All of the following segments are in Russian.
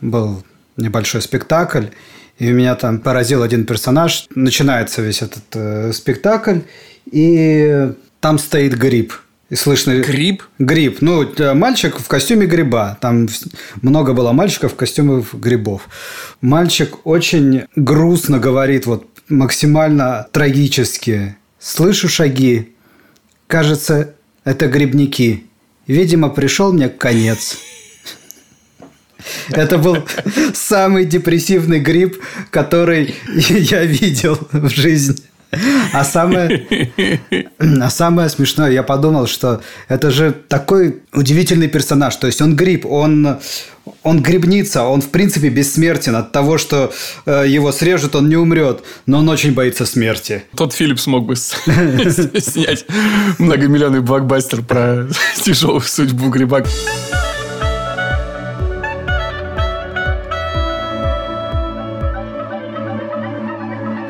был небольшой спектакль, и меня там поразил один персонаж. Начинается весь этот э, спектакль, и там стоит гриб. И слышно... Гриб? Гриб. Ну, э, мальчик в костюме гриба. Там много было мальчиков в костюме грибов. Мальчик очень грустно говорит, вот максимально трагически. Слышу шаги. Кажется, это грибники. Видимо, пришел мне конец. Это был самый депрессивный гриб, который я видел в жизни. А самое, а самое смешное, я подумал, что это же такой удивительный персонаж. То есть он гриб, он, он грибница, он в принципе бессмертен. От того, что э, его срежут, он не умрет, но он очень боится смерти. Тот Филипп смог бы снять многомиллионный блокбастер про тяжелую судьбу гриба.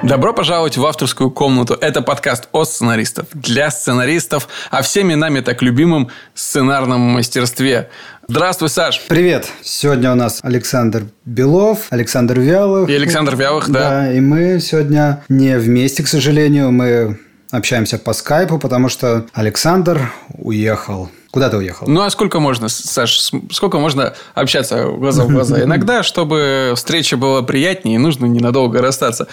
Добро пожаловать в авторскую комнату. Это подкаст о сценаристов, для сценаристов, о всеми нами так любимом сценарном мастерстве. Здравствуй, Саш. Привет. Сегодня у нас Александр Белов, Александр Вялых. И Александр Вялых, да. Да, и мы сегодня не вместе, к сожалению. Мы общаемся по скайпу, потому что Александр уехал Куда ты уехал? Ну, а сколько можно, Саш, сколько можно общаться глаза в глаза? Иногда, чтобы встреча была приятнее, нужно ненадолго расстаться.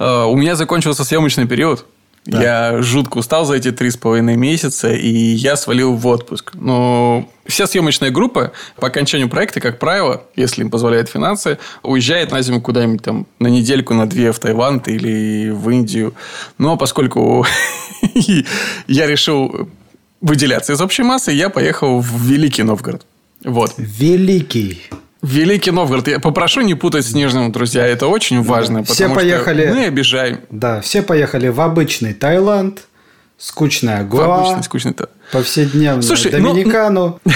Э, у меня закончился съемочный период. Да. Я жутко устал за эти три с половиной месяца, и я свалил в отпуск. Но вся съемочная группа по окончанию проекта, как правило, если им позволяют финансы, уезжает на зиму куда-нибудь там на недельку, на две в Таиланд или в Индию. Но поскольку я решил выделяться из общей массы, я поехал в Великий Новгород. Вот. Великий. Великий Новгород. Я попрошу не путать с Нижним, друзья. Это очень важно. Да. Все поехали. мы обижаем. Да, все поехали в обычный Таиланд, скучная Гоа. Обычный, скучный Повседневную Слушай, Доминикану. Ну...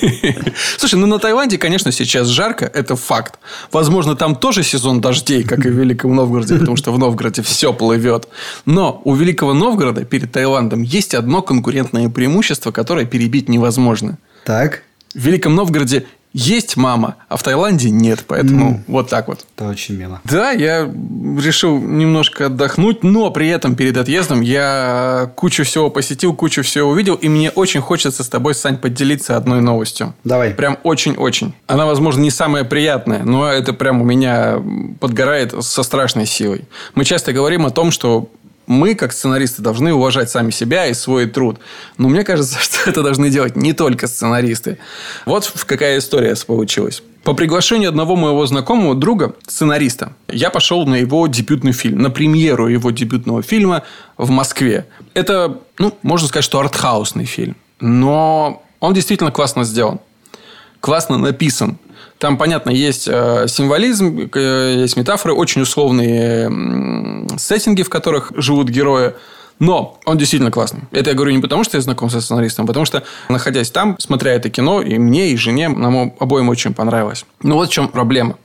Слушай, ну на Таиланде, конечно, сейчас жарко, это факт. Возможно, там тоже сезон дождей, как и в Великом Новгороде, потому что в Новгороде все плывет. Но у Великого Новгорода перед Таиландом есть одно конкурентное преимущество, которое перебить невозможно. Так. В Великом Новгороде есть мама, а в Таиланде нет. Поэтому mm. вот так вот. Это очень мило. Да, я решил немножко отдохнуть, но при этом перед отъездом я кучу всего посетил, кучу всего увидел, и мне очень хочется с тобой, Сань, поделиться одной новостью. Давай. Прям очень-очень. Она, возможно, не самая приятная, но это прям у меня подгорает со страшной силой. Мы часто говорим о том, что мы, как сценаристы, должны уважать сами себя и свой труд. Но мне кажется, что это должны делать не только сценаристы. Вот какая история получилась. По приглашению одного моего знакомого друга, сценариста, я пошел на его дебютный фильм, на премьеру его дебютного фильма в Москве. Это, ну, можно сказать, что артхаусный фильм. Но он действительно классно сделан. Классно написан. Там, понятно, есть э, символизм, э, есть метафоры, очень условные сеттинги, в которых живут герои. Но он действительно классный. Это я говорю не потому, что я знаком со сценаристом, а потому что, находясь там, смотря это кино, и мне, и жене, нам обоим очень понравилось. Но вот в чем проблема.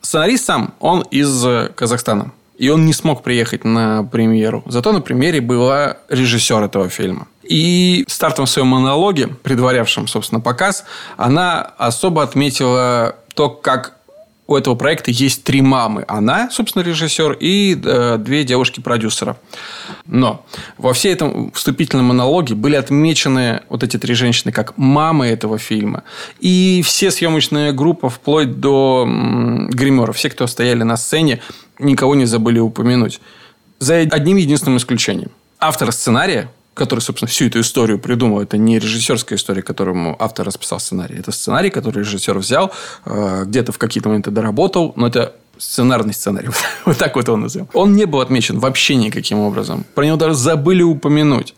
Сценарист сам, он из э, Казахстана. И он не смог приехать на премьеру. Зато на премьере была режиссер этого фильма. И в стартовом своем монологе, предварявшем, собственно, показ, она особо отметила то, как у этого проекта есть три мамы. Она, собственно, режиссер, и э, две девушки-продюсера. Но во всей этом вступительном монологе были отмечены вот эти три женщины как мамы этого фильма. И все съемочная группа, вплоть до м, гримеров, все, кто стояли на сцене, никого не забыли упомянуть. За одним единственным исключением. Автор сценария который, собственно, всю эту историю придумал. Это не режиссерская история, которому автор расписал сценарий. Это сценарий, который режиссер взял, э, где-то в какие-то моменты доработал, но это сценарный сценарий. вот так вот он назовем. Он не был отмечен вообще никаким образом. Про него даже забыли упомянуть.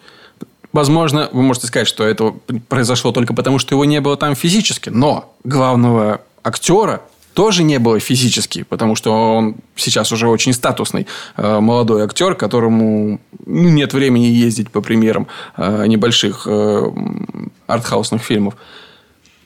Возможно, вы можете сказать, что это произошло только потому, что его не было там физически. Но главного актера тоже не было физически, потому что он сейчас уже очень статусный э, молодой актер, которому ну, нет времени ездить по премьерам э, небольших э, артхаусных фильмов.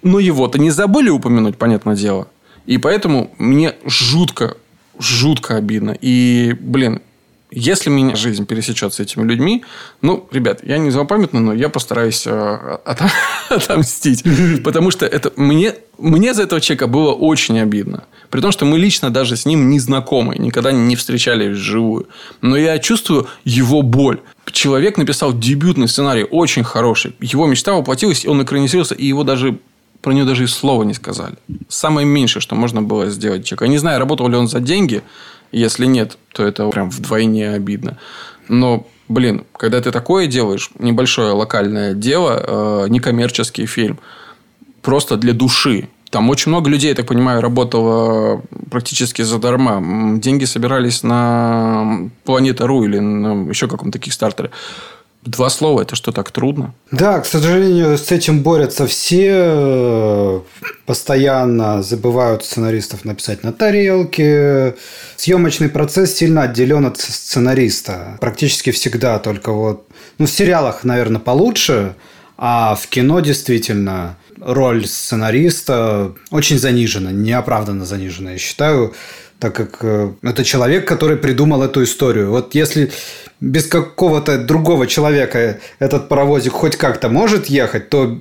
Но его-то не забыли упомянуть, понятное дело. И поэтому мне жутко, жутко обидно. И, блин, если меня жизнь пересечет с этими людьми, ну, ребят, я не злопамятный, но я постараюсь э, отомстить. Потому что это мне мне за этого человека было очень обидно. При том, что мы лично даже с ним не знакомы, никогда не встречались вживую. Но я чувствую его боль. Человек написал дебютный сценарий, очень хороший. Его мечта воплотилась, он экранизировался, и его даже про него даже и слова не сказали. Самое меньшее, что можно было сделать человек. Я не знаю, работал ли он за деньги. Если нет, то это прям вдвойне обидно. Но, блин, когда ты такое делаешь, небольшое локальное дело, э, некоммерческий фильм, просто для души, там очень много людей, я так понимаю, работало практически задарма. Деньги собирались на Планета Ру или на еще каком-то кикстартере. Два слова – это что, так трудно? Да, к сожалению, с этим борются все. Постоянно забывают сценаристов написать на тарелке. Съемочный процесс сильно отделен от сценариста. Практически всегда только вот... Ну, в сериалах, наверное, получше, а в кино действительно роль сценариста очень занижена, неоправданно занижена, я считаю, так как э, это человек, который придумал эту историю. Вот если без какого-то другого человека этот паровозик хоть как-то может ехать, то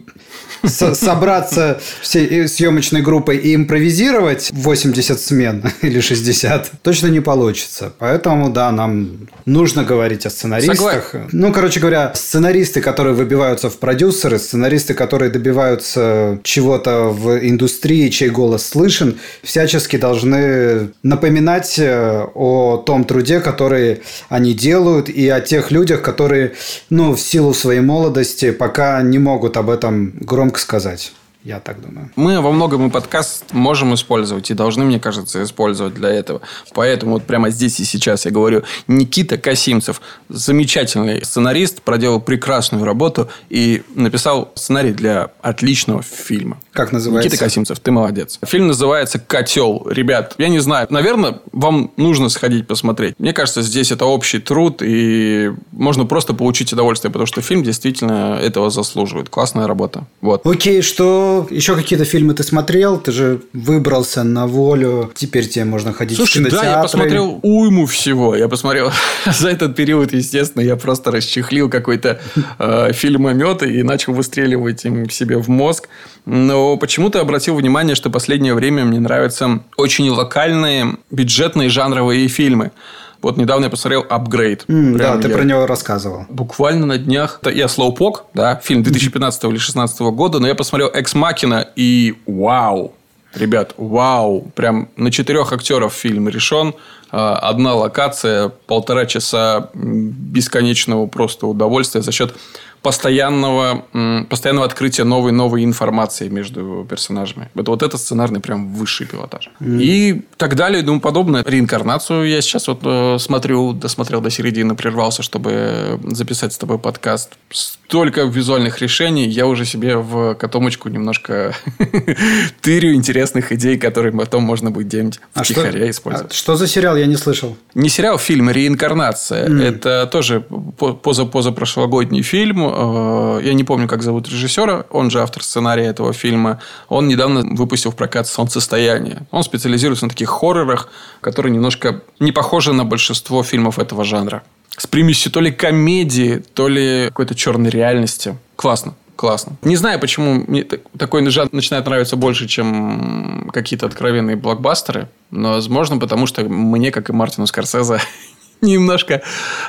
собраться всей съемочной группой и импровизировать 80 смен или 60 точно не получится. Поэтому, да, нам нужно говорить о сценаристах. Согласен. Ну, короче говоря, сценаристы, которые выбиваются в продюсеры, сценаристы, которые добиваются чего-то в индустрии, чей голос слышен, всячески должны напоминать э, о том труде, который они делают, и о тех людях, которые, ну, в силу своей молодости пока не могут об этом громко сказать. Я так думаю. Мы во многом и подкаст можем использовать и должны, мне кажется, использовать для этого. Поэтому вот прямо здесь и сейчас я говорю, Никита Касимцев, замечательный сценарист, проделал прекрасную работу и написал сценарий для отличного фильма. Как называется? Никита Касимцев, ты молодец. Фильм называется «Котел». Ребят, я не знаю, наверное, вам нужно сходить посмотреть. Мне кажется, здесь это общий труд, и можно просто получить удовольствие, потому что фильм действительно этого заслуживает. Классная работа. Вот. Окей, что еще какие-то фильмы ты смотрел? Ты же выбрался на волю. Теперь тебе можно ходить Слушай, в кинотеатры. да, я посмотрел уйму всего. Я посмотрел за этот период, естественно, я просто расчехлил какой-то э, фильмомет и начал выстреливать им себе в мозг. Но почему-то обратил внимание, что последнее время мне нравятся очень локальные, бюджетные жанровые фильмы. Вот недавно я посмотрел «Апгрейд». Mm, да, ты я... про него рассказывал. Буквально на днях. Я «Слоупок», да, фильм 2015 или 2016 года, но я посмотрел «Экс Макина» и вау! Ребят, вау! Прям на четырех актеров фильм решен. А, одна локация, полтора часа бесконечного просто удовольствия за счет постоянного, постоянного открытия новой новой информации между персонажами. Это вот это сценарный прям высший пилотаж. Mm. И так далее и тому подобное. Реинкарнацию я сейчас вот э, смотрю, досмотрел до середины, прервался, чтобы записать с тобой подкаст. Столько визуальных решений, я уже себе в котомочку немножко тырю интересных идей, которые потом можно будет где-нибудь а втихаря использовать. А что за сериал? Я не слышал. Не сериал, фильм «Реинкарнация». Mm. Это тоже поза-поза-прошлогодний фильм Э, я не помню, как зовут режиссера, он же автор сценария этого фильма, он недавно выпустил в прокат «Солнцестояние». Он специализируется на таких хоррорах, которые немножко не похожи на большинство фильмов этого жанра. С примесью то ли комедии, то ли какой-то черной реальности. Классно классно. Не знаю, почему мне такой жанр начинает нравиться больше, чем какие-то откровенные блокбастеры. Но, возможно, потому что мне, как и Мартину Скорсезе, немножко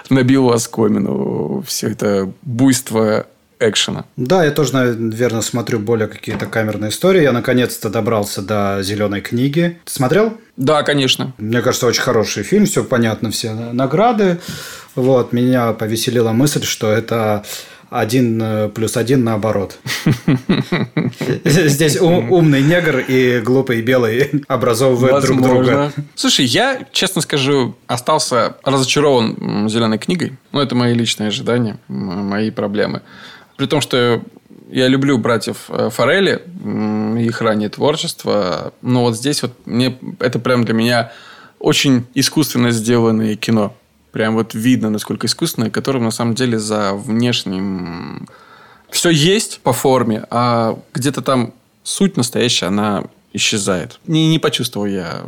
набил оскомину все это буйство экшена. Да, я тоже, наверное, смотрю более какие-то камерные истории. Я наконец-то добрался до зеленой книги. Ты смотрел? Да, конечно. Мне кажется, очень хороший фильм, все понятно, все награды. Вот, меня повеселила мысль, что это один э, плюс один наоборот. Здесь умный негр и глупый белый образовывают друг друга. Слушай, я, честно скажу, остался разочарован зеленой книгой. Ну, это мои личные ожидания, мои проблемы. При том, что я люблю братьев э, Форели, их раннее творчество. Но вот здесь вот мне это прям для меня очень искусственно сделанное кино. Прям вот видно, насколько искусственное, которым на самом деле за внешним все есть по форме, а где-то там суть настоящая, она исчезает. Не, не почувствовал я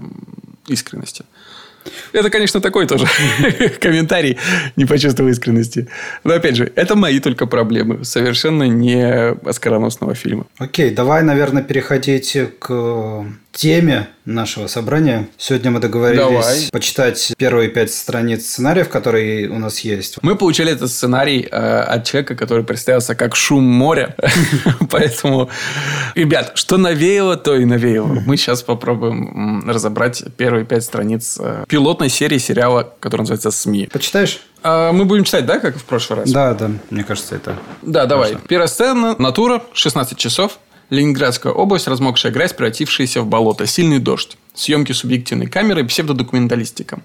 искренности. Это, конечно, такой тоже комментарий, не почувствовал искренности. Но, опять же, это мои только проблемы, совершенно не оскароносного фильма. Окей, давай, наверное, переходить к теме нашего собрания. Сегодня мы договорились Давай. почитать первые пять страниц сценариев, которые у нас есть. Мы получили этот сценарий э, от человека, который представился как шум моря. Поэтому, ребят, что навеяло, то и навеяло. Мы сейчас попробуем разобрать первые пять страниц э, пилотной серии сериала, который называется «СМИ». Почитаешь? А мы будем читать, да, как в прошлый раз? Да, да, мне кажется, это... Да, давай. Первая сцена, натура, 16 часов. Ленинградская область, размокшая грязь, превратившаяся в болото, сильный дождь, съемки субъективной камеры, псевдодокументалистика.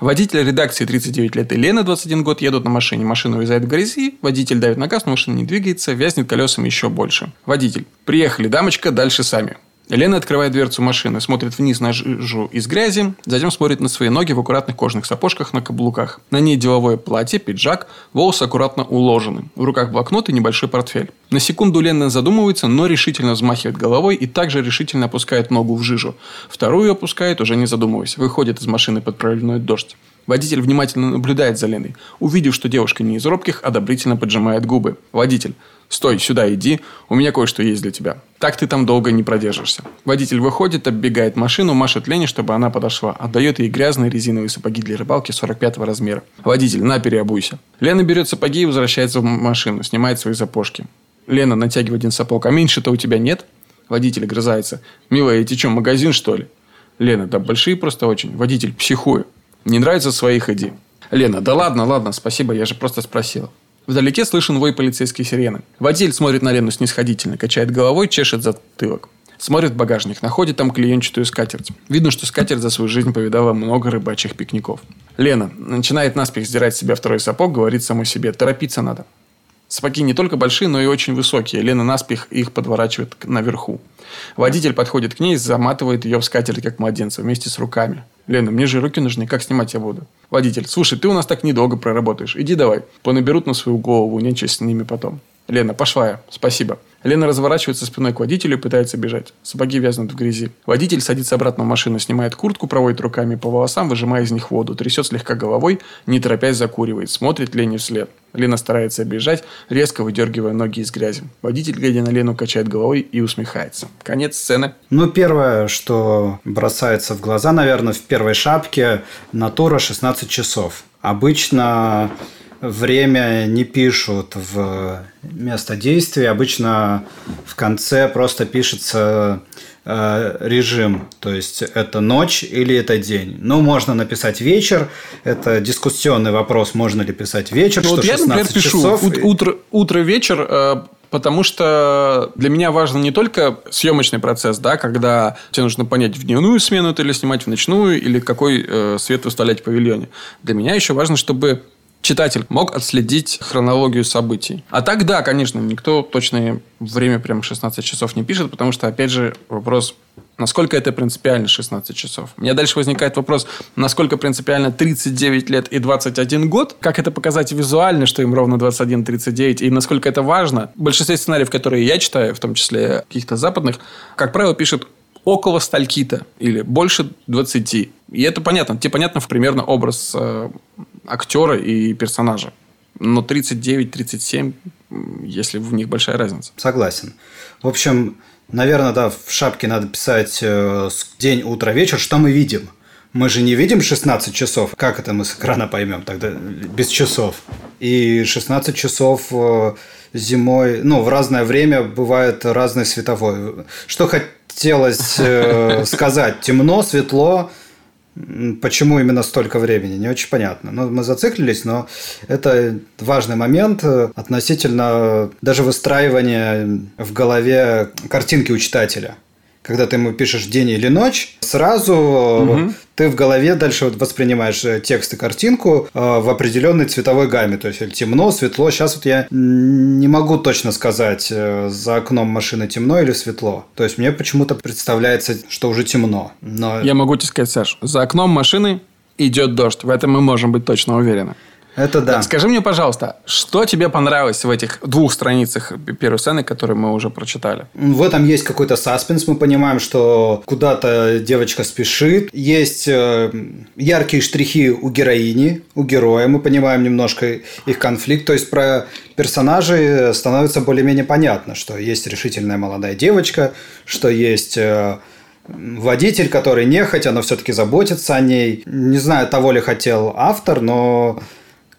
Водитель редакции 39 лет и Лена, 21 год, едут на машине. Машина уезжает в грязи, водитель давит на газ, но машина не двигается, вязнет колесами еще больше. Водитель. Приехали, дамочка, дальше сами. Елена открывает дверцу машины, смотрит вниз на жижу из грязи, затем смотрит на свои ноги в аккуратных кожаных сапожках на каблуках. На ней деловое платье, пиджак, волосы аккуратно уложены. В руках блокнот и небольшой портфель. На секунду Лена задумывается, но решительно взмахивает головой и также решительно опускает ногу в жижу. Вторую опускает, уже не задумываясь. Выходит из машины под проливной дождь. Водитель внимательно наблюдает за Леной. Увидев, что девушка не из робких, одобрительно поджимает губы. Водитель. «Стой, сюда иди, у меня кое-что есть для тебя». Так ты там долго не продержишься. Водитель выходит, оббегает машину, машет Лене, чтобы она подошла. Отдает ей грязные резиновые сапоги для рыбалки 45 размера. Водитель, на, переобуйся. Лена берет сапоги и возвращается в машину, снимает свои сапожки. Лена натягивает один сапог. А меньше-то у тебя нет? Водитель грызается. Милая, эти что, магазин что ли? Лена, да большие просто очень. Водитель, психую. Не нравится своих иди. Лена, да ладно, ладно, спасибо, я же просто спросила. Вдалеке слышен вой полицейской сирены. Водитель смотрит на Лену снисходительно, качает головой, чешет затылок. Смотрит в багажник, находит там клеенчатую скатерть. Видно, что скатерть за свою жизнь повидала много рыбачьих пикников. Лена начинает наспех сдирать себя второй сапог, говорит самой себе, торопиться надо. Сапоги не только большие, но и очень высокие. Лена наспех их подворачивает наверху. Водитель подходит к ней, заматывает ее в скатерть, как младенца, вместе с руками. Лена, мне же руки нужны, как снимать я буду? Водитель, слушай, ты у нас так недолго проработаешь. Иди давай. Понаберут на свою голову, нечесть с ними потом. Лена, пошла я. Спасибо. Лена разворачивается спиной к водителю и пытается бежать. Сапоги вязнут в грязи. Водитель садится обратно в машину, снимает куртку, проводит руками по волосам, выжимая из них воду, трясет слегка головой, не торопясь закуривает, смотрит Лене вслед. Лена старается бежать, резко выдергивая ноги из грязи. Водитель, глядя на Лену, качает головой и усмехается. Конец сцены. Ну, первое, что бросается в глаза, наверное, в первой шапке натура 16 часов. Обычно время не пишут в место действия. Обычно в конце просто пишется э, режим, то есть это ночь или это день. Ну, можно написать вечер, это дискуссионный вопрос, можно ли писать вечер, ну, что вот 16 я, например, часов. пишу утро, утро, вечер, э, потому что для меня важен не только съемочный процесс, да, когда тебе нужно понять, в дневную смену это или снимать в ночную, или какой э, свет выставлять в павильоне. Для меня еще важно, чтобы читатель мог отследить хронологию событий. А так, да, конечно, никто точное время прям 16 часов не пишет, потому что, опять же, вопрос, насколько это принципиально 16 часов. У меня дальше возникает вопрос, насколько принципиально 39 лет и 21 год, как это показать визуально, что им ровно 21-39, и насколько это важно. В большинстве сценариев, которые я читаю, в том числе каких-то западных, как правило, пишут около стальки-то или больше 20. И это понятно. Тебе понятно примерно образ э, актера и персонажа. Но 39-37, если в них большая разница. Согласен. В общем, наверное, да, в шапке надо писать э, день, утро, вечер. Что мы видим? Мы же не видим 16 часов. Как это мы с экрана поймем тогда без часов? И 16 часов э, зимой, ну, в разное время бывает разный световой. Что хотелось э, сказать? Темно, светло, Почему именно столько времени, не очень понятно. Ну, мы зациклились, но это важный момент относительно даже выстраивания в голове картинки у читателя когда ты ему пишешь день или ночь, сразу угу. ты в голове дальше воспринимаешь э, текст и картинку э, в определенной цветовой гамме. То есть темно, светло. Сейчас вот я не могу точно сказать, э, за окном машины темно или светло. То есть мне почему-то представляется, что уже темно. Но... Я могу тебе сказать, Саш, за окном машины идет дождь. В этом мы можем быть точно уверены. Это да. Скажи мне, пожалуйста, что тебе понравилось в этих двух страницах первой сцены, которые мы уже прочитали? В этом есть какой-то саспенс. Мы понимаем, что куда-то девочка спешит. Есть э, яркие штрихи у героини, у героя. Мы понимаем немножко их конфликт. То есть про персонажей становится более-менее понятно, что есть решительная молодая девочка, что есть э, водитель, который нехотя, но все-таки заботится о ней. Не знаю, того ли хотел автор, но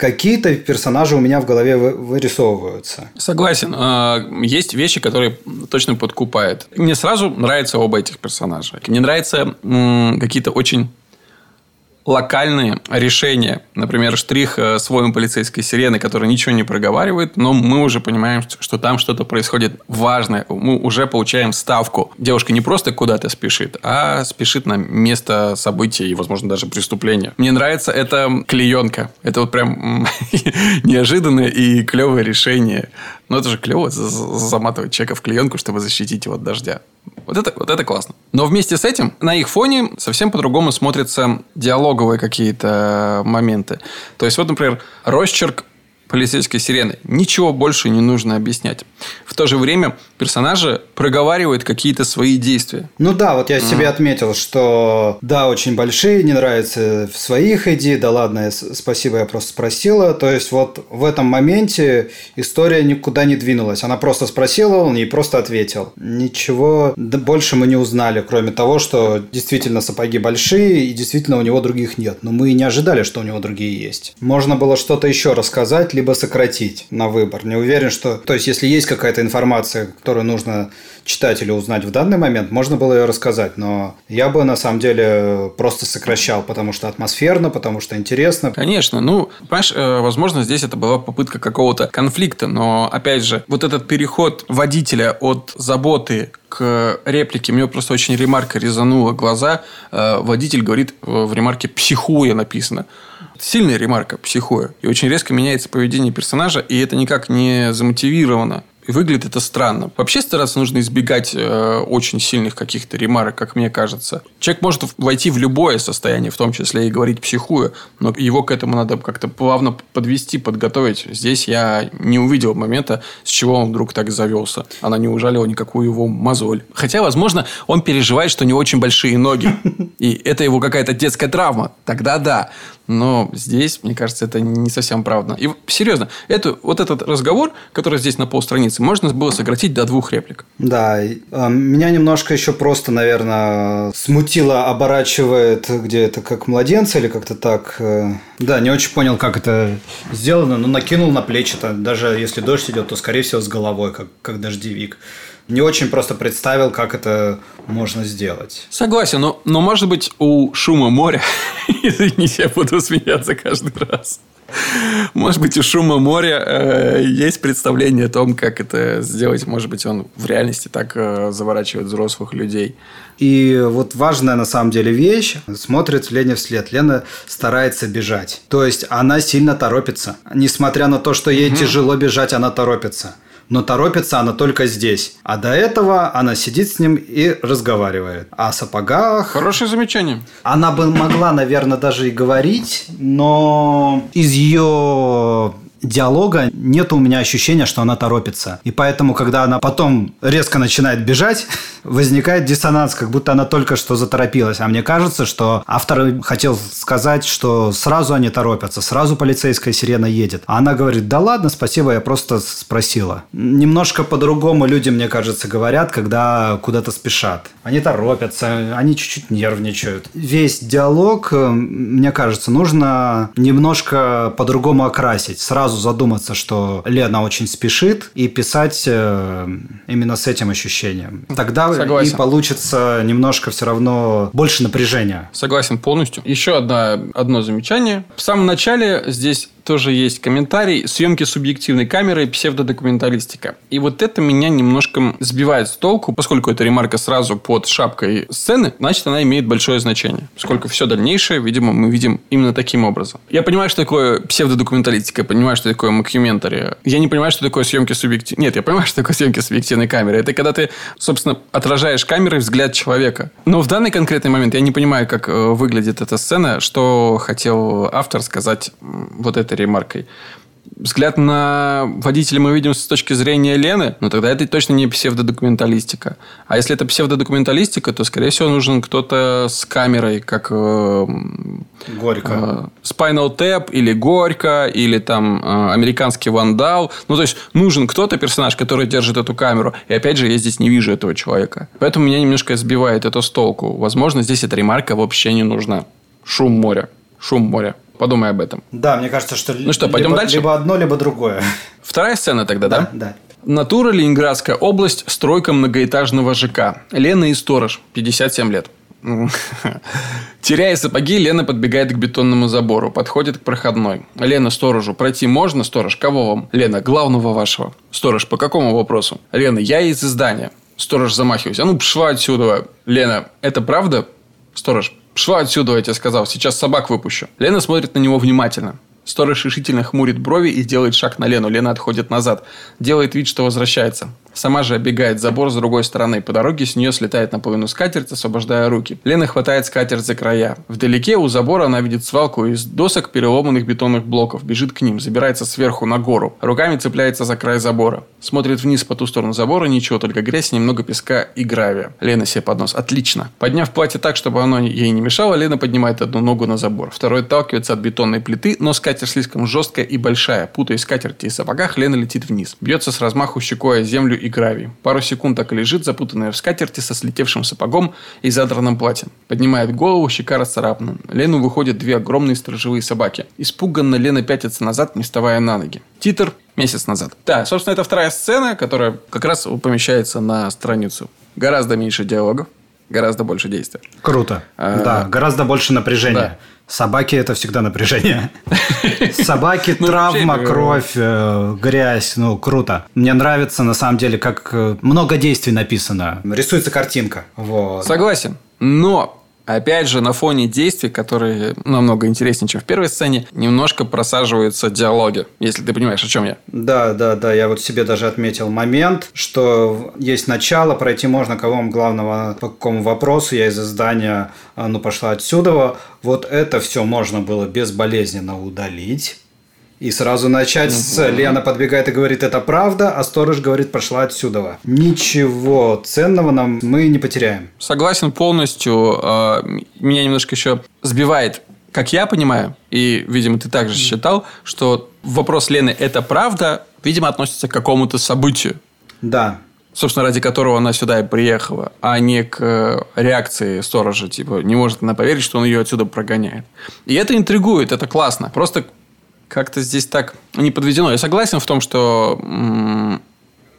какие-то персонажи у меня в голове вырисовываются. Согласен. А, есть вещи, которые точно подкупают. Мне сразу нравятся оба этих персонажа. Мне нравятся какие-то очень локальные решения. Например, штрих э, с воем полицейской сирены, который ничего не проговаривает, но мы уже понимаем, что там что-то происходит важное. Мы уже получаем ставку. Девушка не просто куда-то спешит, а спешит на место события и, возможно, даже преступления. Мне нравится эта клеенка. Это вот прям неожиданное и клевое решение. Но это же клево заматывать человека в клеенку, чтобы защитить его от дождя. Вот это, вот это классно. Но вместе с этим на их фоне совсем по-другому смотрятся диалоговые какие-то моменты. То есть, вот, например, росчерк полицейской сирены. Ничего больше не нужно объяснять. В то же время персонажи проговаривают какие-то свои действия. Ну да, вот я mm. себе отметил, что да, очень большие, не нравится в своих иди, да ладно, спасибо, я просто спросила. То есть вот в этом моменте история никуда не двинулась. Она просто спросила, он ей просто ответил. Ничего больше мы не узнали, кроме того, что действительно сапоги большие и действительно у него других нет. Но мы и не ожидали, что у него другие есть. Можно было что-то еще рассказать, либо сократить на выбор. Не уверен, что... То есть, если есть какая-то информация, которую нужно читателю узнать в данный момент, можно было ее рассказать. Но я бы, на самом деле, просто сокращал, потому что атмосферно, потому что интересно. Конечно. Ну, понимаешь, э, возможно, здесь это была попытка какого-то конфликта. Но, опять же, вот этот переход водителя от заботы к реплике, мне просто очень ремарка резанула глаза. Э, водитель говорит в ремарке «психуя» написано сильная ремарка, психуя. И очень резко меняется поведение персонажа, и это никак не замотивировано. И выглядит это странно. Вообще стараться нужно избегать э, очень сильных каких-то ремарок, как мне кажется. Человек может войти в любое состояние, в том числе и говорить психую, но его к этому надо как-то плавно подвести, подготовить. Здесь я не увидел момента, с чего он вдруг так завелся. Она не ужалила никакую его мозоль. Хотя, возможно, он переживает, что у него очень большие ноги. И это его какая-то детская травма. Тогда да. Но здесь, мне кажется, это не совсем правда. И серьезно, это, вот этот разговор, который здесь на полстраницы, можно было сократить до двух реплик. Да, а, меня немножко еще просто, наверное, смутило, оборачивает, где это как младенца или как-то так. Э, да, не очень понял, как это сделано, но накинул на плечи-то. Даже если дождь идет, то, скорее всего, с головой, как, как дождевик не очень просто представил, как это можно сделать. Согласен, но, но может быть у шума моря, извините, я буду смеяться каждый раз. Может быть, у шума моря э, есть представление о том, как это сделать. Может быть, он в реальности так э, заворачивает взрослых людей. И вот важная на самом деле вещь. Смотрит Лене вслед. Лена старается бежать. То есть, она сильно торопится. Несмотря на то, что ей угу. тяжело бежать, она торопится но торопится она только здесь. А до этого она сидит с ним и разговаривает. О сапогах... Хорошее замечание. Она бы могла, наверное, даже и говорить, но из ее диалога нет у меня ощущения, что она торопится. И поэтому, когда она потом резко начинает бежать, возникает диссонанс, как будто она только что заторопилась. А мне кажется, что автор хотел сказать, что сразу они торопятся, сразу полицейская сирена едет. А она говорит, да ладно, спасибо, я просто спросила. Немножко по-другому люди, мне кажется, говорят, когда куда-то спешат. Они торопятся, они чуть-чуть нервничают. Весь диалог, э, мне кажется, нужно немножко по-другому окрасить. Сразу задуматься, что Лена очень спешит, и писать э, именно с этим ощущением. Тогда Согласен. и получится немножко все равно больше напряжения. Согласен полностью. Еще одна, одно замечание. В самом начале здесь тоже есть комментарий. Съемки субъективной камерой, псевдодокументалистика. И вот это меня немножко сбивает с толку, поскольку эта ремарка сразу под шапкой сцены, значит, она имеет большое значение. Поскольку все дальнейшее, видимо, мы видим именно таким образом. Я понимаю, что такое псевдодокументалистика, понимаю, что такое мокюментари. Я не понимаю, что такое съемки субъективной... Нет, я понимаю, что такое съемки субъективной камеры. Это когда ты, собственно, отражаешь камерой взгляд человека. Но в данный конкретный момент я не понимаю, как э, выглядит эта сцена, что хотел автор сказать вот этой ремаркой взгляд на водителя мы видим с точки зрения Лены, ну тогда это точно не псевдодокументалистика. А если это псевдодокументалистика, то, скорее всего, нужен кто-то с камерой, как э, Горько. Э, Spinal Tap или Горько, или там э, американский вандал. Ну, то есть, нужен кто-то, персонаж, который держит эту камеру. И опять же, я здесь не вижу этого человека. Поэтому меня немножко сбивает это с толку. Возможно, здесь эта ремарка вообще не нужна. Шум моря. Шум моря. Подумай об этом. Да, мне кажется, что ну что, пойдем либо, дальше? либо одно, либо другое. Вторая сцена тогда, да? Да, да. Натура, Ленинградская область, стройка многоэтажного ЖК. Лена и сторож, 57 лет. Теряя сапоги, Лена подбегает к бетонному забору, подходит к проходной. Лена, сторожу, пройти можно? Сторож, кого вам? Лена, главного вашего. Сторож, по какому вопросу? Лена, я из издания. Сторож замахиваюсь. А ну, пшла отсюда. Лена, это правда? Сторож, Пшла отсюда, я тебе сказал. Сейчас собак выпущу. Лена смотрит на него внимательно. Сторож решительно хмурит брови и делает шаг на Лену. Лена отходит назад. Делает вид, что возвращается. Сама же оббегает забор с другой стороны. По дороге с нее слетает наполовину скатерть, освобождая руки. Лена хватает скатерть за края. Вдалеке у забора она видит свалку из досок переломанных бетонных блоков. Бежит к ним, забирается сверху на гору. Руками цепляется за край забора. Смотрит вниз по ту сторону забора. Ничего, только грязь, немного песка и гравия. Лена себе под нос. Отлично. Подняв платье так, чтобы оно ей не мешало, Лена поднимает одну ногу на забор. Второй отталкивается от бетонной плиты, но скатерть слишком жесткая и большая. Путаясь скатерти и сапогах, Лена летит вниз. Бьется с размаху щекой землю и гравий. Пару секунд так и лежит, запутанная в скатерти со слетевшим сапогом и задранным платьем. Поднимает голову, щека расцарапана. Лену выходят две огромные сторожевые собаки. Испуганно Лена пятится назад, не вставая на ноги. Титр месяц назад. Да, собственно, это вторая сцена, которая как раз помещается на страницу. Гораздо меньше диалогов, гораздо больше действия. Круто. А, да, гораздо больше напряжения. Да. Собаки это всегда напряжение. Собаки, ну, травма, кровь, э, грязь. Ну, круто. Мне нравится, на самом деле, как э, много действий написано. Рисуется картинка. Вот. Согласен. Но Опять же, на фоне действий, которые намного интереснее, чем в первой сцене, немножко просаживаются диалоги, если ты понимаешь, о чем я. Да, да, да. Я вот себе даже отметил момент, что есть начало, пройти можно кого главного по какому вопросу. Я из издания а, ну, пошла отсюда. Вот это все можно было безболезненно удалить и сразу начать с Лена подбегает и говорит, это правда, а сторож говорит, пошла отсюда. Ничего ценного нам мы не потеряем. Согласен полностью. А, меня немножко еще сбивает как я понимаю, и, видимо, ты также считал, что вопрос Лены «это правда?» видимо, относится к какому-то событию. Да. Собственно, ради которого она сюда и приехала, а не к э, реакции сторожа. Типа, не может она поверить, что он ее отсюда прогоняет. И это интригует, это классно. Просто как-то здесь так не подведено. Я согласен в том, что м-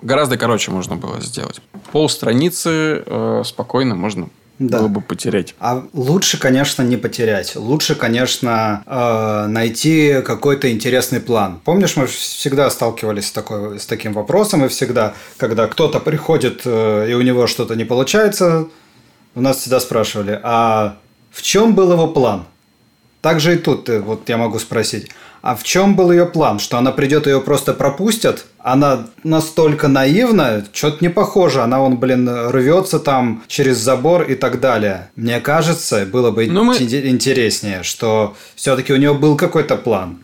гораздо короче можно было сделать. Пол страницы э, спокойно можно да. было бы потерять. А лучше, конечно, не потерять. Лучше, конечно, э, найти какой-то интересный план. Помнишь, мы всегда сталкивались с, такой, с таким вопросом, и всегда, когда кто-то приходит, э, и у него что-то не получается, у нас всегда спрашивали, а в чем был его план? Так же и тут, э, вот я могу спросить, а в чем был ее план? Что она придет, ее просто пропустят? Она настолько наивна, что-то не похоже. Она, он, блин, рвется там через забор и так далее. Мне кажется, было бы ну, мы... интереснее, что все-таки у нее был какой-то план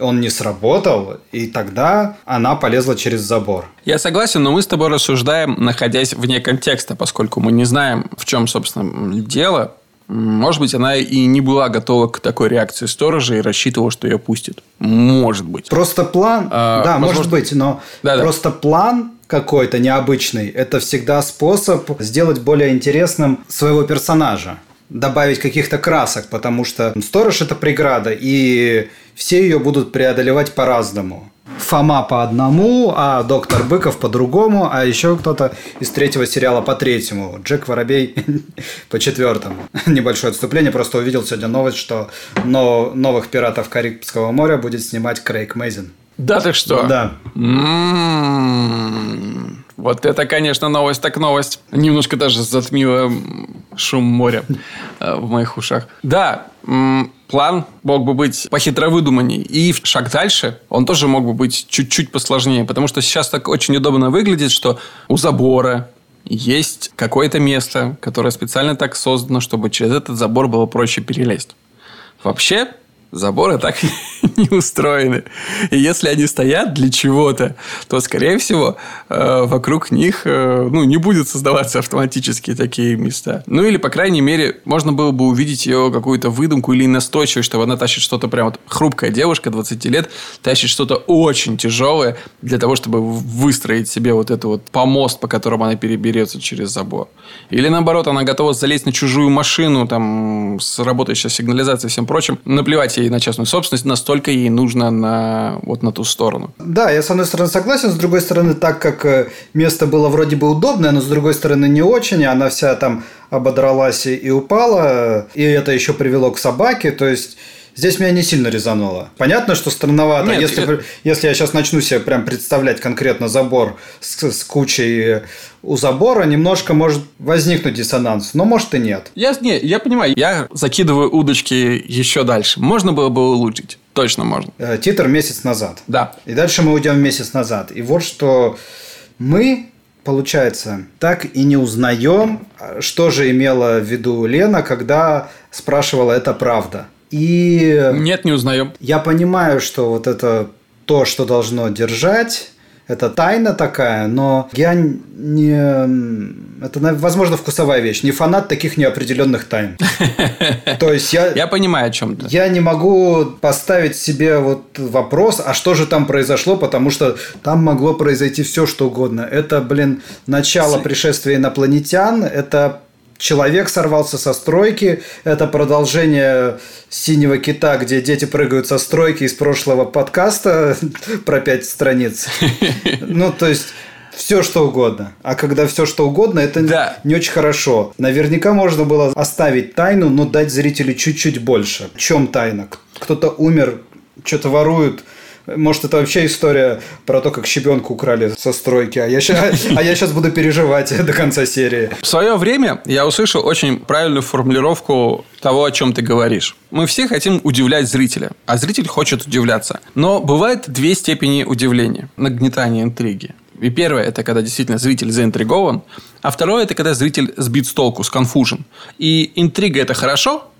он не сработал, и тогда она полезла через забор. Я согласен, но мы с тобой рассуждаем, находясь вне контекста, поскольку мы не знаем, в чем, собственно, дело. Может быть, она и не была готова к такой реакции сторожа и рассчитывала, что ее пустят. Может быть. Просто план, а, да, возможно... может быть, но да, просто да. план какой-то необычный, это всегда способ сделать более интересным своего персонажа добавить каких-то красок, потому что сторож это преграда, и все ее будут преодолевать по-разному. Фома по одному, а доктор Быков по другому, а еще кто-то из третьего сериала по третьему. Джек Воробей по четвертому. Небольшое отступление, просто увидел сегодня новость, что но новых пиратов Карибского моря будет снимать Крейг Мейзен. Да ты что? Да. М-м-м. Вот это, конечно, новость так новость. Немножко даже затмила шум моря э, в моих ушах. Да, план мог бы быть похитро выдуманней. И шаг дальше, он тоже мог бы быть чуть-чуть посложнее. Потому что сейчас так очень удобно выглядит, что у забора есть какое-то место, которое специально так создано, чтобы через этот забор было проще перелезть. Вообще, заборы так не устроены. И если они стоят для чего-то, то, скорее всего, э, вокруг них э, ну, не будет создаваться автоматически такие места. Ну, или, по крайней мере, можно было бы увидеть ее какую-то выдумку или настойчивость, чтобы она тащит что-то прям вот хрупкая девушка 20 лет, тащит что-то очень тяжелое для того, чтобы выстроить себе вот это вот помост, по которому она переберется через забор. Или, наоборот, она готова залезть на чужую машину, там, с работающей сигнализацией и всем прочим, наплевать ей на частную собственность, настолько ей нужно на, вот на ту сторону. Да, я с одной стороны согласен, с другой стороны, так как э, место было вроде бы удобное, но с другой стороны не очень, она вся там ободралась и упала, и это еще привело к собаке, то есть Здесь меня не сильно резануло. Понятно, что странновато. Нет, если, я... если я сейчас начну себе прям представлять конкретно забор с, с кучей у забора, немножко может возникнуть диссонанс. Но может и нет. Я, не, я понимаю. Я закидываю удочки еще дальше. Можно было бы улучшить. Точно можно. Э, титр месяц назад. Да. И дальше мы уйдем месяц назад. И вот что мы получается, так и не узнаем, что же имела в виду Лена, когда спрашивала, это правда. И... Нет, не узнаем. Я понимаю, что вот это то, что должно держать, это тайна такая, но я не... Это, возможно, вкусовая вещь. Не фанат таких неопределенных тайн. То есть я... Я понимаю, о чем ты. Я не могу поставить себе вот вопрос, а что же там произошло, потому что там могло произойти все, что угодно. Это, блин, начало пришествия инопланетян, это Человек сорвался со стройки. Это продолжение синего кита, где дети прыгают со стройки из прошлого подкаста про пять страниц. Ну, то есть все что угодно. А когда все что угодно, это да. не очень хорошо. Наверняка можно было оставить тайну, но дать зрителю чуть-чуть больше. В чем тайна? Кто-то умер, что-то воруют может, это вообще история про то, как щебенку украли со стройки, а я, а я сейчас буду переживать до конца серии. В свое время я услышал очень правильную формулировку того, о чем ты говоришь. Мы все хотим удивлять зрителя, а зритель хочет удивляться. Но бывает две степени удивления, нагнетания интриги. И первое – это когда действительно зритель заинтригован, а второе – это когда зритель сбит с толку, сконфужен. И интрига – это хорошо,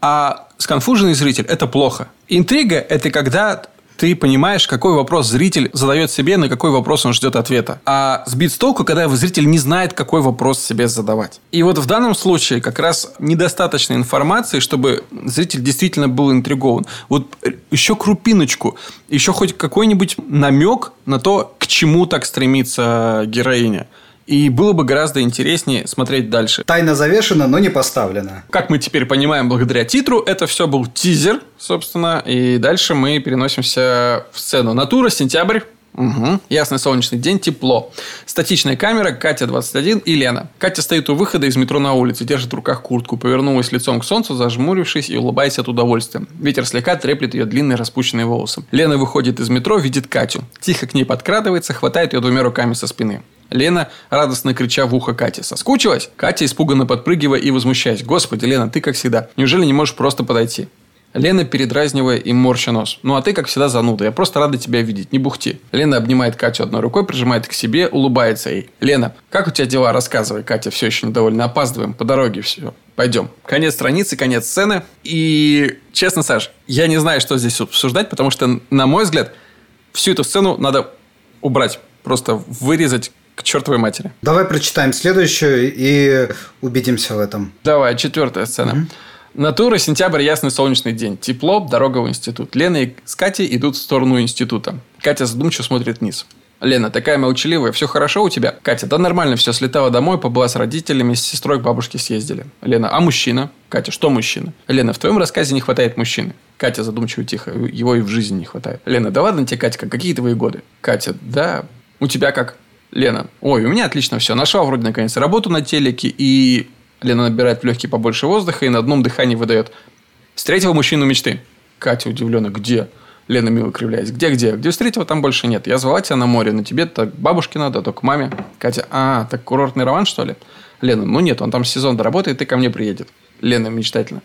а сконфуженный зритель – это плохо. Интрига – это когда ты понимаешь, какой вопрос зритель задает себе, на какой вопрос он ждет ответа. А сбит с толку, когда зритель не знает, какой вопрос себе задавать. И вот в данном случае как раз недостаточно информации, чтобы зритель действительно был интригован. Вот еще крупиночку, еще хоть какой-нибудь намек на то, к чему так стремится героиня. И было бы гораздо интереснее смотреть дальше. Тайна завешена, но не поставлена. Как мы теперь понимаем, благодаря титру, это все был тизер, собственно. И дальше мы переносимся в сцену. Натура, сентябрь. Угу. Ясный солнечный день, тепло. Статичная камера, Катя 21 и Лена. Катя стоит у выхода из метро на улице, держит в руках куртку, повернулась лицом к солнцу, зажмурившись и улыбаясь от удовольствия. Ветер слегка треплет ее длинные распущенные волосы. Лена выходит из метро, видит Катю. Тихо к ней подкрадывается, хватает ее двумя руками со спины. Лена, радостно крича в ухо Кате. «Соскучилась?» Катя, испуганно подпрыгивая и возмущаясь. «Господи, Лена, ты как всегда. Неужели не можешь просто подойти?» Лена, передразнивая и морща нос. «Ну, а ты, как всегда, зануда. Я просто рада тебя видеть. Не бухти». Лена обнимает Катю одной рукой, прижимает к себе, улыбается ей. «Лена, как у тебя дела? Рассказывай». Катя все еще недовольна. «Опаздываем. По дороге все. Пойдем». Конец страницы, конец сцены. И, честно, Саш, я не знаю, что здесь обсуждать, потому что, на мой взгляд, всю эту сцену надо убрать. Просто вырезать к чертовой матери. Давай прочитаем следующую и убедимся в этом. Давай, четвертая сцена. Mm-hmm. Натура, сентябрь, ясный солнечный день. Тепло, дорога в институт. Лена и с Катей идут в сторону института. Катя задумчиво смотрит вниз. Лена, такая молчаливая, все хорошо у тебя? Катя, да нормально, все, слетала домой, побыла с родителями, с сестрой к бабушке съездили. Лена, а мужчина? Катя, что мужчина? Лена, в твоем рассказе не хватает мужчины. Катя задумчиво тихо, его и в жизни не хватает. Лена, да ладно тебе, Катя, какие твои годы? Катя, да, у тебя как? Лена, ой, у меня отлично все. Нашла вроде наконец работу на телеке, и Лена набирает в легкие побольше воздуха и на одном дыхании выдает. Встретила мужчину мечты. Катя удивленно, где? Лена мило кривляясь. Где-где? Где встретила, там больше нет. Я звала тебя на море, но тебе так бабушке надо, а то к маме. Катя, а, так курортный роман, что ли? Лена, ну нет, он там сезон доработает и ко мне приедет. Лена мечтательно.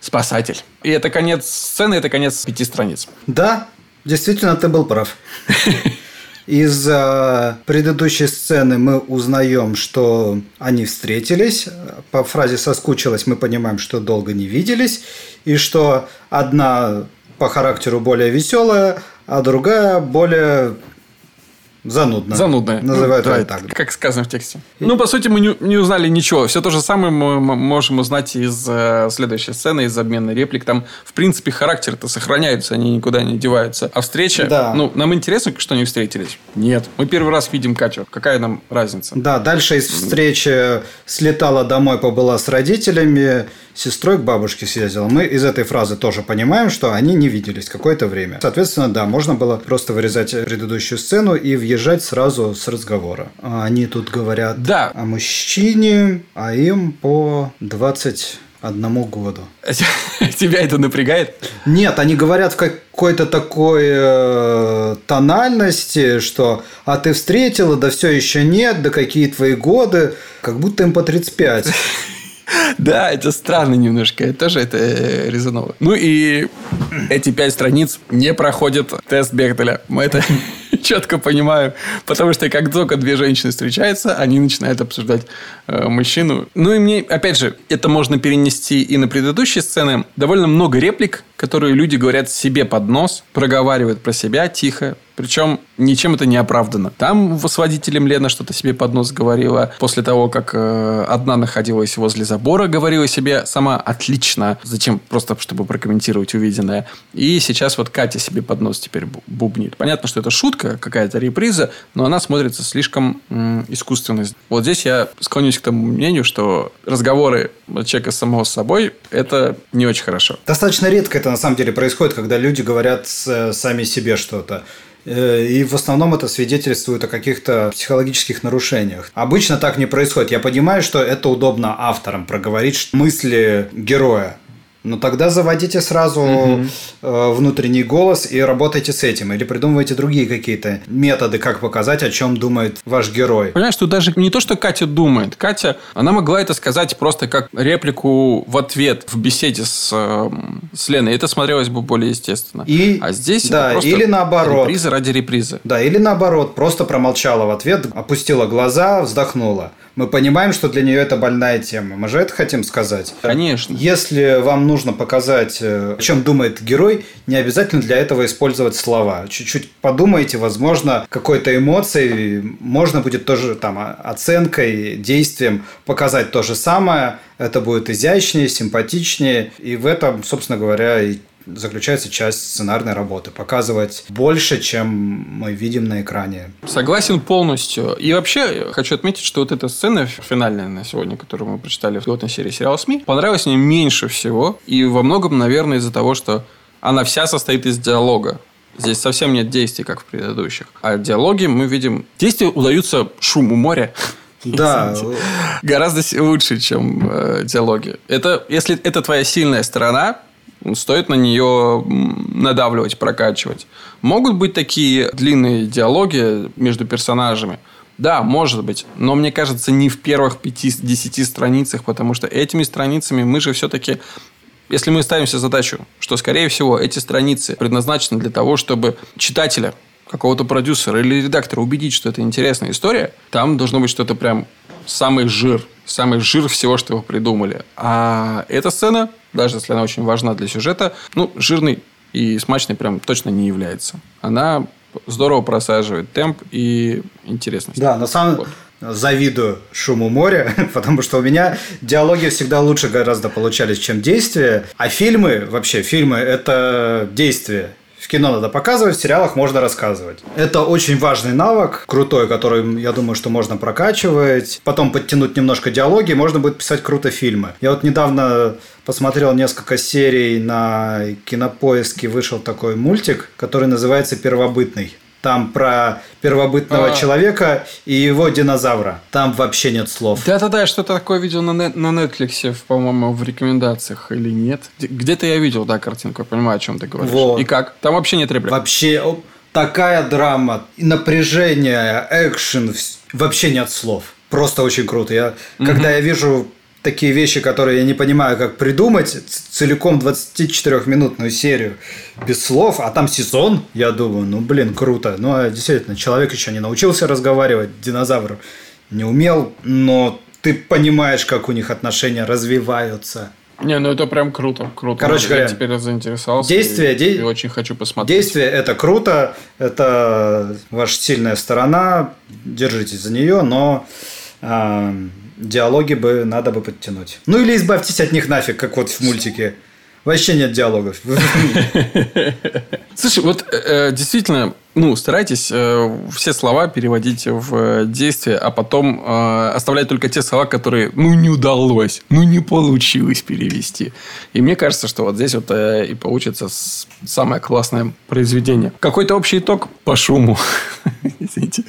Спасатель. И это конец сцены, это конец пяти страниц. Да, действительно, ты был прав. Из э, предыдущей сцены мы узнаем, что они встретились. По фразе «соскучилась» мы понимаем, что долго не виделись. И что одна по характеру более веселая, а другая более Занудно. Занудная. Называют ну, это так. Как сказано в тексте. И... Ну, по сути, мы не, не узнали ничего. Все то же самое мы можем узнать из э, следующей сцены, из обмена реплик. Там, в принципе, характер-то сохраняются, они никуда не деваются. А встреча... Да. Ну, нам интересно, что они встретились? Нет. Мы первый раз видим Катю. Какая нам разница? Да, дальше из встречи слетала домой, побыла с родителями, сестрой к бабушке съездила. Мы из этой фразы тоже понимаем, что они не виделись какое-то время. Соответственно, да, можно было просто вырезать предыдущую сцену и въезжать сразу с разговора. А они тут говорят да. о мужчине, а им по 20 одному году. Тебя это напрягает? Нет, они говорят в какой-то такой э, тональности, что «а ты встретила, да все еще нет, да какие твои годы», как будто им по 35. Да, это странно немножко. Тоже это э, резоново. Ну и эти пять страниц не проходят тест Бехтеля. Мы это четко понимаю. Потому что как только две женщины встречаются, они начинают обсуждать э, мужчину. Ну и мне, опять же, это можно перенести и на предыдущие сцены. Довольно много реплик, которые люди говорят себе под нос, проговаривают про себя тихо, причем ничем это не оправдано. Там с водителем Лена что-то себе под нос говорила. После того, как э, одна находилась возле забора, говорила себе сама отлично. Зачем? Просто чтобы прокомментировать увиденное. И сейчас вот Катя себе под нос теперь бубнит. Понятно, что это шутка, какая-то реприза, но она смотрится слишком м, искусственно. Вот здесь я склонюсь к тому мнению, что разговоры человека самого собой – это не очень хорошо. Достаточно редко это на самом деле происходит, когда люди говорят сами себе что-то. Э, и в основном это свидетельствует о каких-то психологических нарушениях. Обычно так не происходит. Я понимаю, что это удобно авторам проговорить мысли героя. Ну тогда заводите сразу угу. внутренний голос и работайте с этим. Или придумывайте другие какие-то методы, как показать, о чем думает ваш герой. Понимаешь, тут даже не то, что Катя думает. Катя, она могла это сказать просто как реплику в ответ в беседе с, эм, с Леной. Это смотрелось бы более естественно. И, а здесь да, просто или наоборот. реприза ради репризы. Да, или наоборот, просто промолчала в ответ, опустила глаза, вздохнула мы понимаем, что для нее это больная тема. Мы же это хотим сказать. Конечно. Если вам нужно показать, э, о чем думает герой, не обязательно для этого использовать слова. Чуть-чуть подумайте, возможно, какой-то эмоцией можно будет тоже там оценкой, действием показать то же самое. Это будет изящнее, симпатичнее. И в этом, собственно говоря, и заключается часть сценарной работы. Показывать больше, чем мы видим на экране. Согласен полностью. И вообще хочу отметить, что вот эта сцена финальная на сегодня, которую мы прочитали в пилотной серии сериала СМИ, понравилась мне меньше всего. И во многом, наверное, из-за того, что она вся состоит из диалога. Здесь совсем нет действий, как в предыдущих. А диалоги мы видим... Действия удаются шуму моря. Да. Гораздо лучше, чем э, диалоги. Это, если это твоя сильная сторона, стоит на нее надавливать, прокачивать. Могут быть такие длинные диалоги между персонажами. Да, может быть. Но мне кажется, не в первых 5-10 страницах, потому что этими страницами мы же все-таки если мы ставим себе задачу, что, скорее всего, эти страницы предназначены для того, чтобы читателя, какого-то продюсера или редактора убедить, что это интересная история, там должно быть что-то прям самый жир, самый жир всего, что вы придумали. А эта сцена даже если она очень важна для сюжета, ну, жирный и смачный прям точно не является. Она здорово просаживает темп и интересность. Да, на самом вот. завидую шуму моря, потому что у меня диалоги всегда лучше гораздо получались, чем действия. А фильмы, вообще фильмы – это действие. В кино надо показывать, в сериалах можно рассказывать. Это очень важный навык, крутой, который, я думаю, что можно прокачивать. Потом подтянуть немножко диалоги, можно будет писать круто фильмы. Я вот недавно посмотрел несколько серий на кинопоиске, вышел такой мультик, который называется «Первобытный». Там про первобытного а... человека и его динозавра. Там вообще нет слов. Да-да-да, я что-то такое видел на, нет, на Netflix, по-моему, в рекомендациях или нет. Где-то я видел, да, картинку, я понимаю, о чем ты говоришь. Вот. И как? Там вообще нет реплик. Вообще такая драма, напряжение, экшен, вообще нет слов. Просто очень круто. Я, угу. Когда я вижу такие вещи, которые я не понимаю, как придумать целиком 24-минутную серию без слов, а там сезон, я думаю, ну, блин, круто. Ну, а действительно, человек еще не научился разговаривать, динозавр не умел, но ты понимаешь, как у них отношения развиваются. Не, ну это прям круто, круто. Короче говоря, я теперь заинтересовался. Действие, и, де... и очень хочу посмотреть. Действие это круто, это ваша сильная сторона, держитесь за нее, но э, диалоги бы надо бы подтянуть. Ну или избавьтесь от них нафиг, как вот в мультике. Вообще нет диалогов. Слушай, вот э, действительно, ну, старайтесь э, все слова переводить в э, действие, а потом э, оставлять только те слова, которые, ну, не удалось, ну, не получилось перевести. И мне кажется, что вот здесь вот э, и получится самое классное произведение. Какой-то общий итог по шуму. Извините.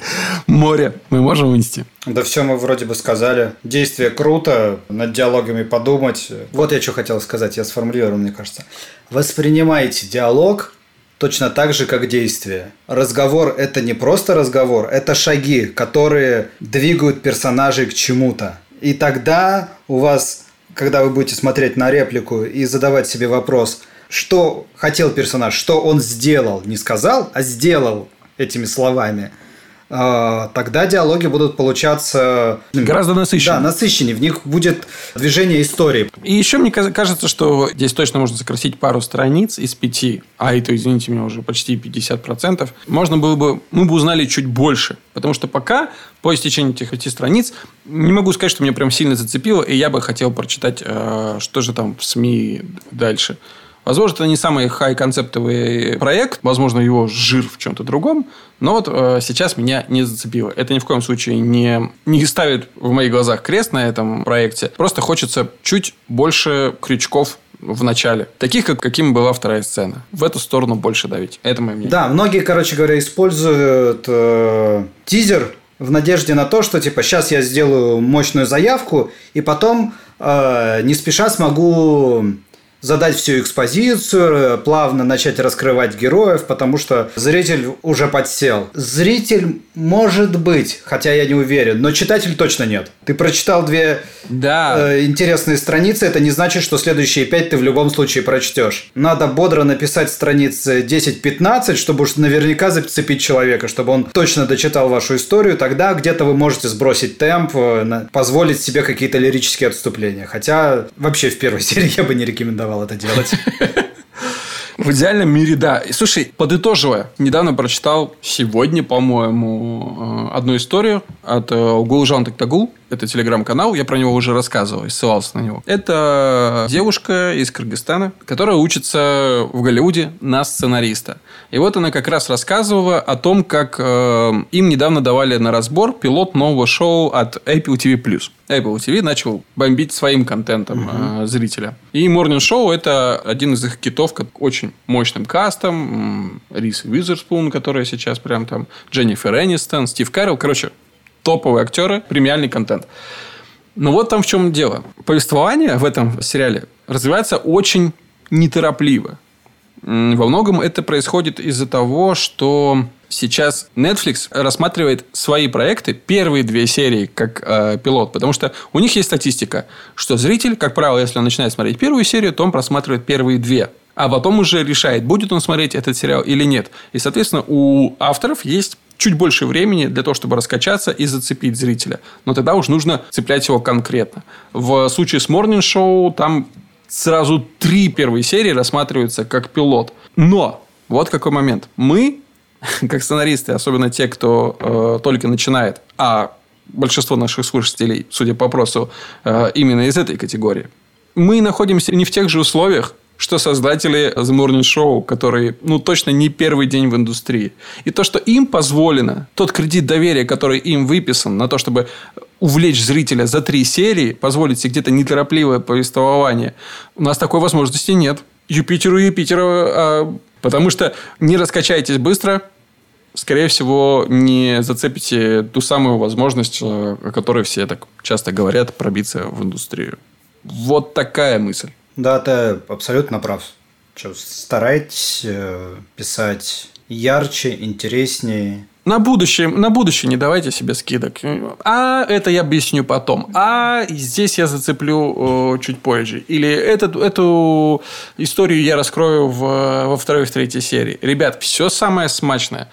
Море мы можем вынести? Да все мы вроде бы сказали. Действие круто, над диалогами подумать. Вот я что хотел сказать, я сформулировал, мне кажется. Воспринимайте диалог Точно так же, как действие. Разговор – это не просто разговор, это шаги, которые двигают персонажей к чему-то. И тогда у вас, когда вы будете смотреть на реплику и задавать себе вопрос, что хотел персонаж, что он сделал, не сказал, а сделал этими словами – тогда диалоги будут получаться... Ну, Гораздо насыщеннее. Да, насыщеннее. В них будет движение истории. И еще мне кажется, что здесь точно можно сократить пару страниц из пяти, а это, извините меня, уже почти 50%. Можно было бы... Мы бы узнали чуть больше. Потому что пока, по истечении этих пяти страниц, не могу сказать, что меня прям сильно зацепило, и я бы хотел прочитать, э, что же там в СМИ дальше. Возможно, это не самый хай-концептовый проект, возможно, его жир в чем-то другом, но вот э, сейчас меня не зацепило. Это ни в коем случае не, не ставит в моих глазах крест на этом проекте. Просто хочется чуть больше крючков в начале. Таких, как каким была вторая сцена. В эту сторону больше давить. Это мое мнение. Да, многие, короче говоря, используют э, тизер в надежде на то, что типа сейчас я сделаю мощную заявку, и потом э, не спеша смогу задать всю экспозицию, плавно начать раскрывать героев, потому что зритель уже подсел. Зритель может быть, хотя я не уверен, но читатель точно нет. Ты прочитал две да. э, интересные страницы, это не значит, что следующие пять ты в любом случае прочтешь. Надо бодро написать страницы 10-15, чтобы уж наверняка зацепить человека, чтобы он точно дочитал вашу историю. Тогда где-то вы можете сбросить темп, э, позволить себе какие-то лирические отступления. Хотя вообще в первой серии я бы не рекомендовал это делать. В идеальном мире, да. И, слушай, подытоживая, недавно прочитал сегодня, по-моему, э, одну историю от э, Гулжан Тактагул. Это телеграм-канал, я про него уже рассказывал, ссылался на него. Это девушка из Кыргызстана, которая учится в Голливуде на сценариста. И вот она как раз рассказывала о том, как э, им недавно давали на разбор пилот нового шоу от Apple TV+. Apple TV начал бомбить своим контентом угу. э, зрителя. И Morning Show это один из их китов, как очень мощным кастом. Рис Уизерспун, которая сейчас прям там, Дженнифер Энистон, Стив Кэрролл. Короче, топовые актеры, премиальный контент. Но вот там в чем дело. Повествование в этом сериале развивается очень неторопливо. Во многом это происходит из-за того, что сейчас Netflix рассматривает свои проекты, первые две серии, как э, пилот. Потому что у них есть статистика, что зритель, как правило, если он начинает смотреть первую серию, то он просматривает первые две. А потом уже решает, будет он смотреть этот сериал или нет. И, соответственно, у авторов есть чуть больше времени для того, чтобы раскачаться и зацепить зрителя. Но тогда уж нужно цеплять его конкретно. В случае с Morning Show там сразу три первые серии рассматриваются как пилот. Но вот какой момент. Мы, как сценаристы, особенно те, кто э, только начинает, а большинство наших слушателей, судя по опросу, э, именно из этой категории, мы находимся не в тех же условиях, что создатели The Morning Show, которые, ну, точно не первый день в индустрии. И то, что им позволено, тот кредит доверия, который им выписан на то, чтобы увлечь зрителя за три серии, позволить себе где-то неторопливое повествование, у нас такой возможности нет. Юпитеру Юпитера, а, потому что не раскачаетесь быстро, скорее всего, не зацепите ту самую возможность, о которой все так часто говорят, пробиться в индустрию. Вот такая мысль. Да, ты абсолютно прав. Что, старайтесь э, писать ярче, интереснее На будущее, на будущее не давайте себе скидок. А это я объясню потом. А здесь я зацеплю э, чуть позже. Или этот, эту историю я раскрою в, во второй и в третьей серии. Ребят, все самое смачное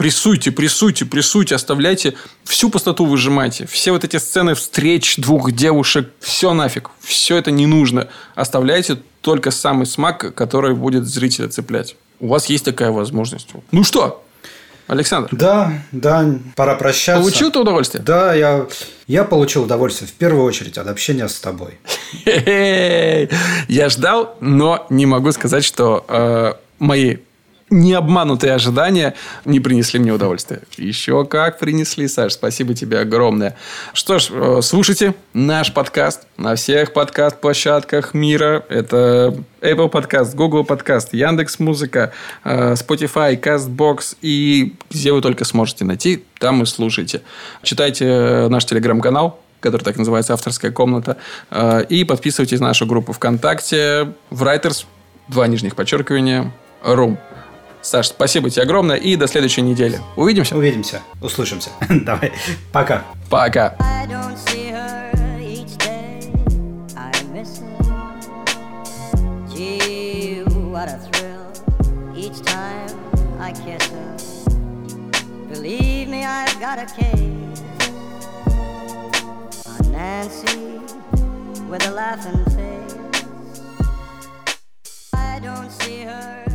прессуйте, прессуйте, прессуйте, оставляйте, всю пустоту выжимайте. Все вот эти сцены встреч двух девушек, все нафиг, все это не нужно. Оставляйте только самый смак, который будет зрителя цеплять. У вас есть такая возможность. Ну что, Александр? Да, да, пора прощаться. Получил ты удовольствие? Да, я, я получил удовольствие в первую очередь от общения с тобой. Я ждал, но не могу сказать, что э, мои необманутые ожидания не принесли мне удовольствия. Еще как принесли, Саш. Спасибо тебе огромное. Что ж, э, слушайте наш подкаст на всех подкаст-площадках мира. Это Apple подкаст, Google подкаст, Яндекс Музыка, э, Spotify, CastBox и где вы только сможете найти, там и слушайте. Читайте э, наш телеграм-канал, который так называется «Авторская комната». И подписывайтесь на нашу группу ВКонтакте в Writers, два нижних подчеркивания, Room. Саш, спасибо тебе огромное и до следующей недели. Увидимся. Увидимся. Услышимся. Давай. Пока. Пока. What a thrill each time I kiss her. Believe me, I've got a case on Nancy with a laughing face. I don't see her.